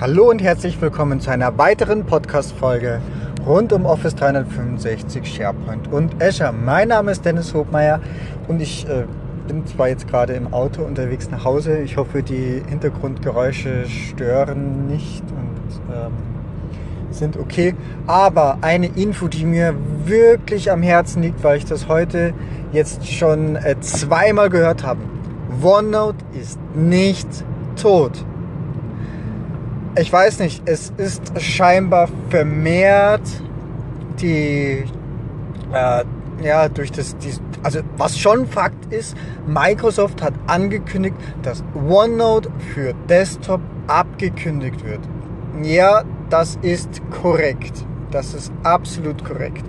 Hallo und herzlich willkommen zu einer weiteren Podcast-Folge rund um Office 365, SharePoint und Azure. Mein Name ist Dennis Hobmeier und ich äh, bin zwar jetzt gerade im Auto unterwegs nach Hause. Ich hoffe, die Hintergrundgeräusche stören nicht und ähm, sind okay. Aber eine Info, die mir wirklich am Herzen liegt, weil ich das heute jetzt schon äh, zweimal gehört habe. OneNote ist nicht tot ich weiß nicht, es ist scheinbar vermehrt die, äh, ja, durch das, die, also was schon Fakt ist, Microsoft hat angekündigt, dass OneNote für Desktop abgekündigt wird. Ja, das ist korrekt. Das ist absolut korrekt.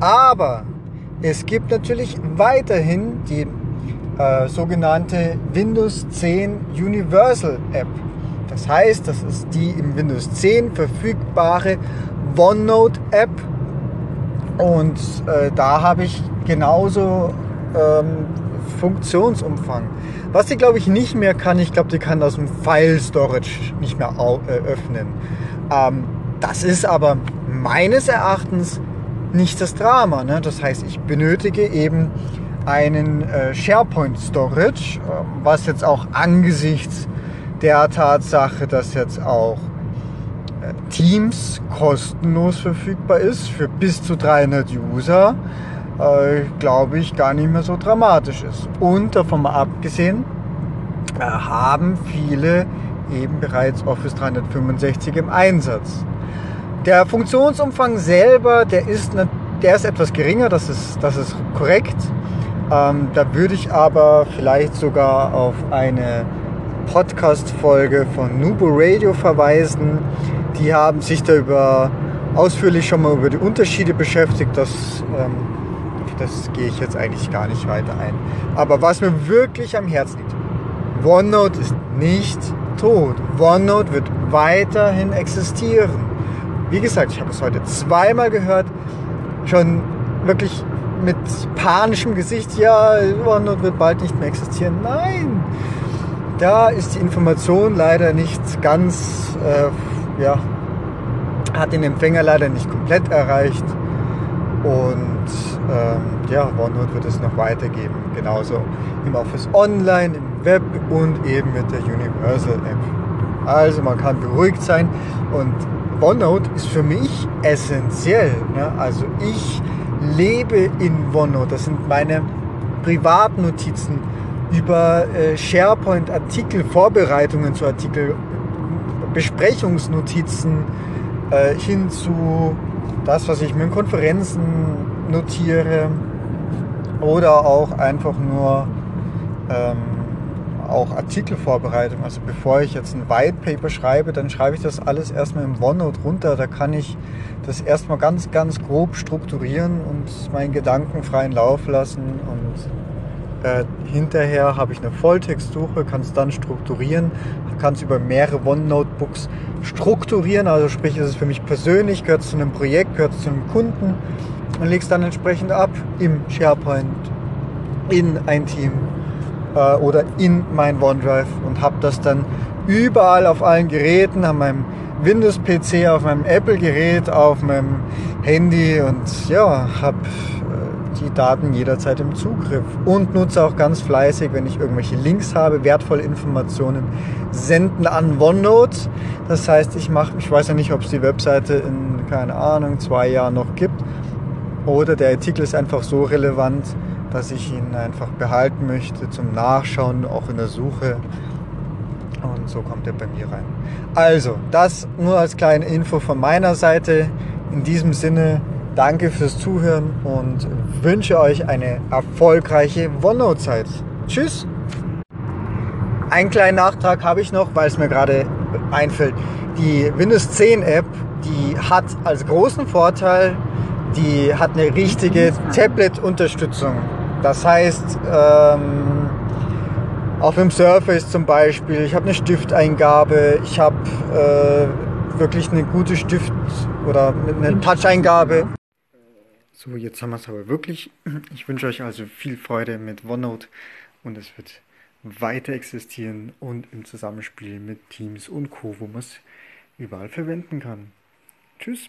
Aber es gibt natürlich weiterhin die äh, sogenannte Windows 10 Universal App. Das heißt, das ist die im Windows 10 verfügbare OneNote App. Und äh, da habe ich genauso ähm, Funktionsumfang. Was die, glaube ich, nicht mehr kann, ich glaube, die kann aus dem File Storage nicht mehr äh, öffnen. Ähm, das ist aber meines Erachtens nicht das Drama. Ne? Das heißt, ich benötige eben einen äh, SharePoint Storage, äh, was jetzt auch angesichts der Tatsache, dass jetzt auch äh, Teams kostenlos verfügbar ist für bis zu 300 User, äh, glaube ich, gar nicht mehr so dramatisch ist. Und davon mal abgesehen, äh, haben viele eben bereits Office 365 im Einsatz. Der Funktionsumfang selber, der ist, der ist etwas geringer, das ist, das ist korrekt. Ähm, da würde ich aber vielleicht sogar auf eine Podcast-Folge von Nubo Radio verweisen. Die haben sich da über, ausführlich schon mal über die Unterschiede beschäftigt. Das, ähm, das gehe ich jetzt eigentlich gar nicht weiter ein. Aber was mir wirklich am Herzen liegt, OneNote ist nicht tot. OneNote wird weiterhin existieren. Wie gesagt, ich habe es heute zweimal gehört, schon wirklich mit panischem Gesicht, ja, OneNote wird bald nicht mehr existieren. Nein, da ist die Information leider nicht ganz, äh, ja, hat den Empfänger leider nicht komplett erreicht. Und ähm, ja, OneNote wird es noch weitergeben. Genauso im Office Online, im Web und eben mit der Universal App. Also man kann beruhigt sein und OneNote ist für mich essentiell. Ja? Also ich lebe in OneNote. Das sind meine Privatnotizen über äh, SharePoint-Artikel, Vorbereitungen zu Artikel, Besprechungsnotizen äh, hin zu das, was ich mir in Konferenzen notiere oder auch einfach nur ähm, auch Artikelvorbereitung. Also bevor ich jetzt ein White Paper schreibe, dann schreibe ich das alles erstmal im OneNote runter. Da kann ich das erstmal ganz, ganz grob strukturieren und meinen Gedanken freien Lauf lassen und äh, hinterher habe ich eine Volltextsuche, kann es dann strukturieren, kann es über mehrere OneNote-Books strukturieren. Also sprich, ist es für mich persönlich, gehört es zu einem Projekt, gehört es zu einem Kunden und lege es dann entsprechend ab im SharePoint, in ein Team äh, oder in mein OneDrive und habe das dann überall auf allen Geräten, an meinem Windows-PC, auf meinem Apple-Gerät, auf meinem Handy und ja, habe die Daten jederzeit im Zugriff und nutze auch ganz fleißig, wenn ich irgendwelche Links habe, wertvolle Informationen senden an OneNote. Das heißt, ich mache, ich weiß ja nicht, ob es die Webseite in, keine Ahnung, zwei Jahren noch gibt oder der Artikel ist einfach so relevant, dass ich ihn einfach behalten möchte zum Nachschauen, auch in der Suche. Und so kommt er bei mir rein. Also, das nur als kleine Info von meiner Seite. In diesem Sinne, Danke fürs Zuhören und wünsche euch eine erfolgreiche OneNote-Zeit. Tschüss! Einen kleinen Nachtrag habe ich noch, weil es mir gerade einfällt. Die Windows 10 App, die hat als großen Vorteil, die hat eine richtige Tablet-Unterstützung. Das heißt, ähm, auf dem Surface zum Beispiel, ich habe eine Stifteingabe, ich habe äh, wirklich eine gute Stift- oder eine Touch-Eingabe. So, jetzt haben wir es aber wirklich. Ich wünsche euch also viel Freude mit OneNote und es wird weiter existieren und im Zusammenspiel mit Teams und Co., wo man es überall verwenden kann. Tschüss.